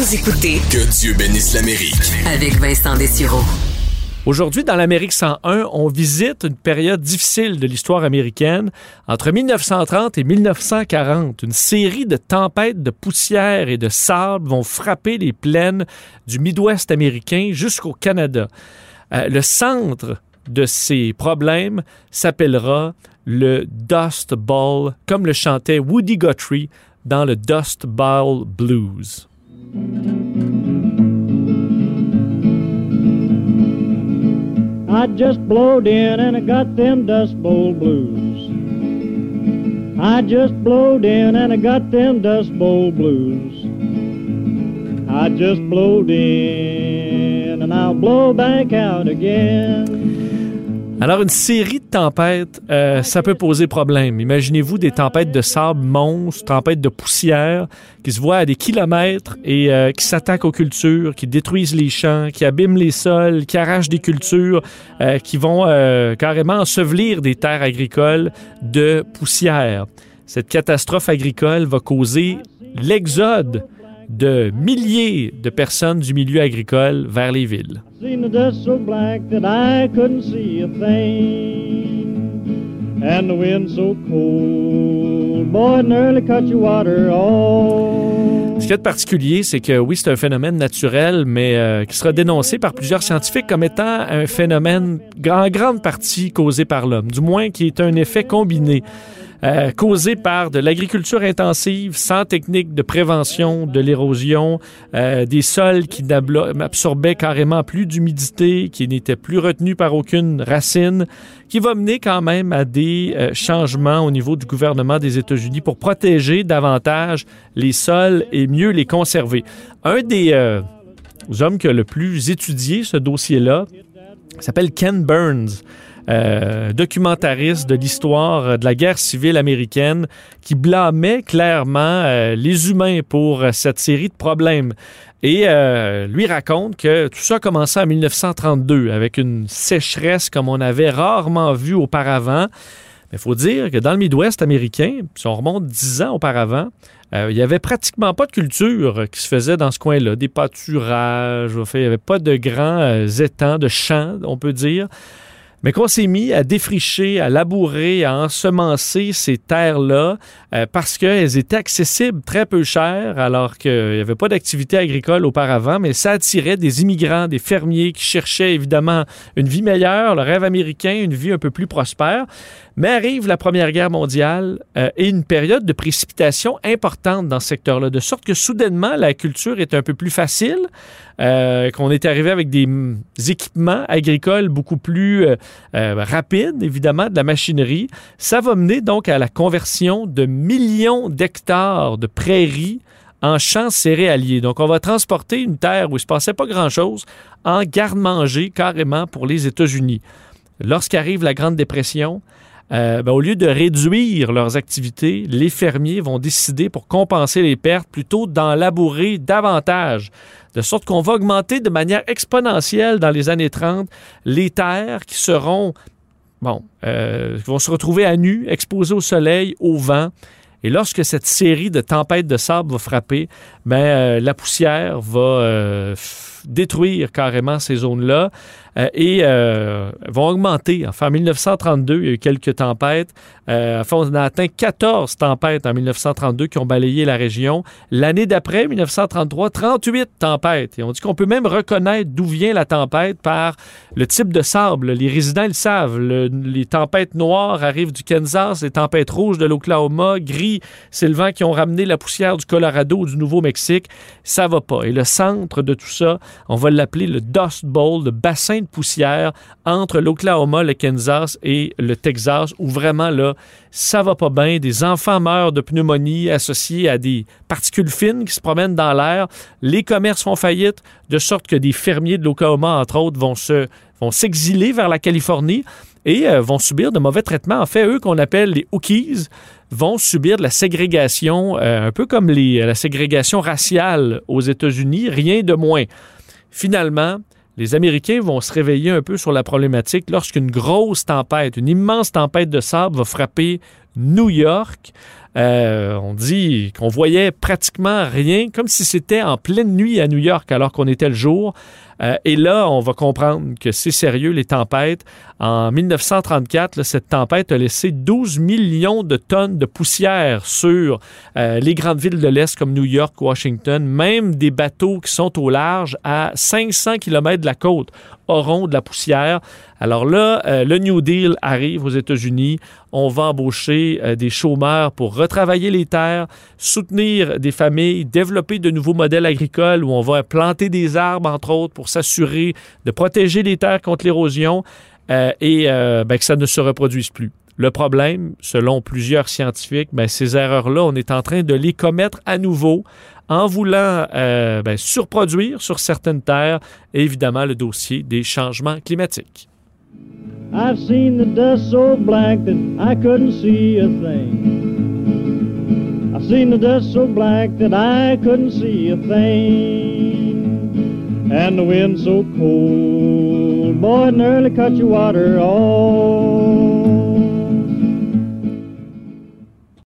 Vous écoutez Que Dieu bénisse l'Amérique. avec Vincent Dessureau. Aujourd'hui, dans l'Amérique 101, on visite une période difficile de l'histoire américaine. Entre 1930 et 1940, une série de tempêtes de poussière et de sable vont frapper les plaines du Midwest américain jusqu'au Canada. Euh, le centre de ces problèmes s'appellera le Dust Bowl, comme le chantait Woody Guthrie dans le Dust Bowl Blues. I just blowed in and I got them Dust Bowl blues. I just blowed in and I got them Dust Bowl blues. I just blowed in and I'll blow back out again. Alors, une série de tempêtes, euh, ça peut poser problème. Imaginez-vous des tempêtes de sable monstres, tempêtes de poussière qui se voient à des kilomètres et euh, qui s'attaquent aux cultures, qui détruisent les champs, qui abîment les sols, qui arrachent des cultures, euh, qui vont carrément ensevelir des terres agricoles de poussière. Cette catastrophe agricole va causer l'exode de milliers de personnes du milieu agricole vers les villes. Ce a de particulier, c'est que oui, c'est un phénomène naturel, mais euh, qui sera dénoncé par plusieurs scientifiques comme étant un phénomène en grande partie causé par l'homme, du moins qui est un effet combiné. Euh, causé par de l'agriculture intensive sans technique de prévention de l'érosion, euh, des sols qui absorbaient carrément plus d'humidité, qui n'étaient plus retenus par aucune racine, qui va mener quand même à des euh, changements au niveau du gouvernement des États-Unis pour protéger davantage les sols et mieux les conserver. Un des euh, hommes qui a le plus étudié ce dossier-là s'appelle Ken Burns. Euh, documentariste de l'histoire de la guerre civile américaine qui blâmait clairement euh, les humains pour euh, cette série de problèmes. Et euh, lui raconte que tout ça a commencé en 1932 avec une sécheresse comme on avait rarement vu auparavant. Mais il faut dire que dans le Midwest américain, si on remonte 10 ans auparavant, il n'y avait pratiquement pas de culture qui se faisait dans ce coin-là. Des pâturages, il n'y avait pas de grands étangs, de champs, on peut dire. Mais qu'on s'est mis à défricher, à labourer, à ensemencer ces terres-là euh, parce qu'elles étaient accessibles très peu chères, alors qu'il n'y avait pas d'activité agricole auparavant, mais ça attirait des immigrants, des fermiers qui cherchaient évidemment une vie meilleure, le rêve américain, une vie un peu plus prospère. Mais arrive la Première Guerre mondiale euh, et une période de précipitation importante dans ce secteur-là, de sorte que soudainement, la culture est un peu plus facile, euh, qu'on est arrivé avec des, équipements agricoles beaucoup plus euh, euh, rapides, évidemment, de la machinerie. Ça va mener donc à la conversion de millions d'hectares de prairies en champs céréaliers. Donc, on va transporter une terre où il ne se passait pas grand-chose en garde-manger carrément pour les États-Unis. Lorsqu'arrive la Grande Dépression, euh, ben, au lieu de réduire leurs activités, les fermiers vont décider pour compenser les pertes plutôt d'en labourer davantage. De sorte qu'on va augmenter de manière exponentielle dans les années 30 les terres qui seront, bon, euh, qui vont se retrouver à nu, exposées au soleil, au vent. Et lorsque cette série de tempêtes de sable va frapper, ben, euh, la poussière va détruire carrément ces zones-là euh, et euh, vont augmenter. Enfin, en 1932, il y a eu quelques tempêtes. Euh, enfin, on a atteint 14 tempêtes en 1932 qui ont balayé la région. L'année d'après, 1933, 38 tempêtes. Et on dit qu'on peut même reconnaître d'où vient la tempête par le type de sable. Les résidents le savent. Le- les tempêtes noires arrivent du Kansas, les tempêtes rouges de l'Oklahoma, gris, c'est le vent qui ont ramené la poussière du Colorado ou du Nouveau-Mexique. Ça va pas. Et le centre de tout ça, on va l'appeler le Dust Bowl, le bassin de poussière entre l'Oklahoma, le Kansas et le Texas, où vraiment là, ça va pas bien. Des enfants meurent de pneumonie associée à des particules fines qui se promènent dans l'air. Les commerces font faillite, de sorte que des fermiers de l'Oklahoma, entre autres, vont se vont s'exiler vers la Californie et euh, vont subir de mauvais traitements. En fait, eux qu'on appelle les Hookies vont subir de la ségrégation, euh, un peu comme la ségrégation raciale aux États-Unis, rien de moins. Finalement, les Américains vont se réveiller un peu sur la problématique lorsqu'une grosse tempête, une immense tempête de sable va frapper New York. Euh, on dit qu'on voyait pratiquement rien, comme si c'était en pleine nuit à New York alors qu'on était le jour. Euh, et là, on va comprendre que c'est sérieux, les tempêtes. En 1934, cette tempête a laissé 12 millions de tonnes de poussière sur euh, les grandes villes de l'Est comme New York, Washington, même des bateaux qui sont au large à 500 km de la côte auront de la poussière. Alors là, euh, le New Deal arrive aux États-Unis. On va embaucher des chômeurs pour retravailler les terres, soutenir des familles, développer de nouveaux modèles agricoles où on va planter des arbres, entre autres, pour s'assurer de protéger les terres contre l'érosion euh, et euh, ben, que ça ne se reproduise plus. Le problème, selon plusieurs scientifiques, ben, ces erreurs-là, on est en train de les commettre à nouveau en voulant euh, ben, surproduire sur certaines terres, évidemment le dossier des changements climatiques. I've seen the dust so black that I couldn't see a thing. I've seen the dust so black that I couldn't see a thing. and the wind so cold. Boy, it nearly cut your water off.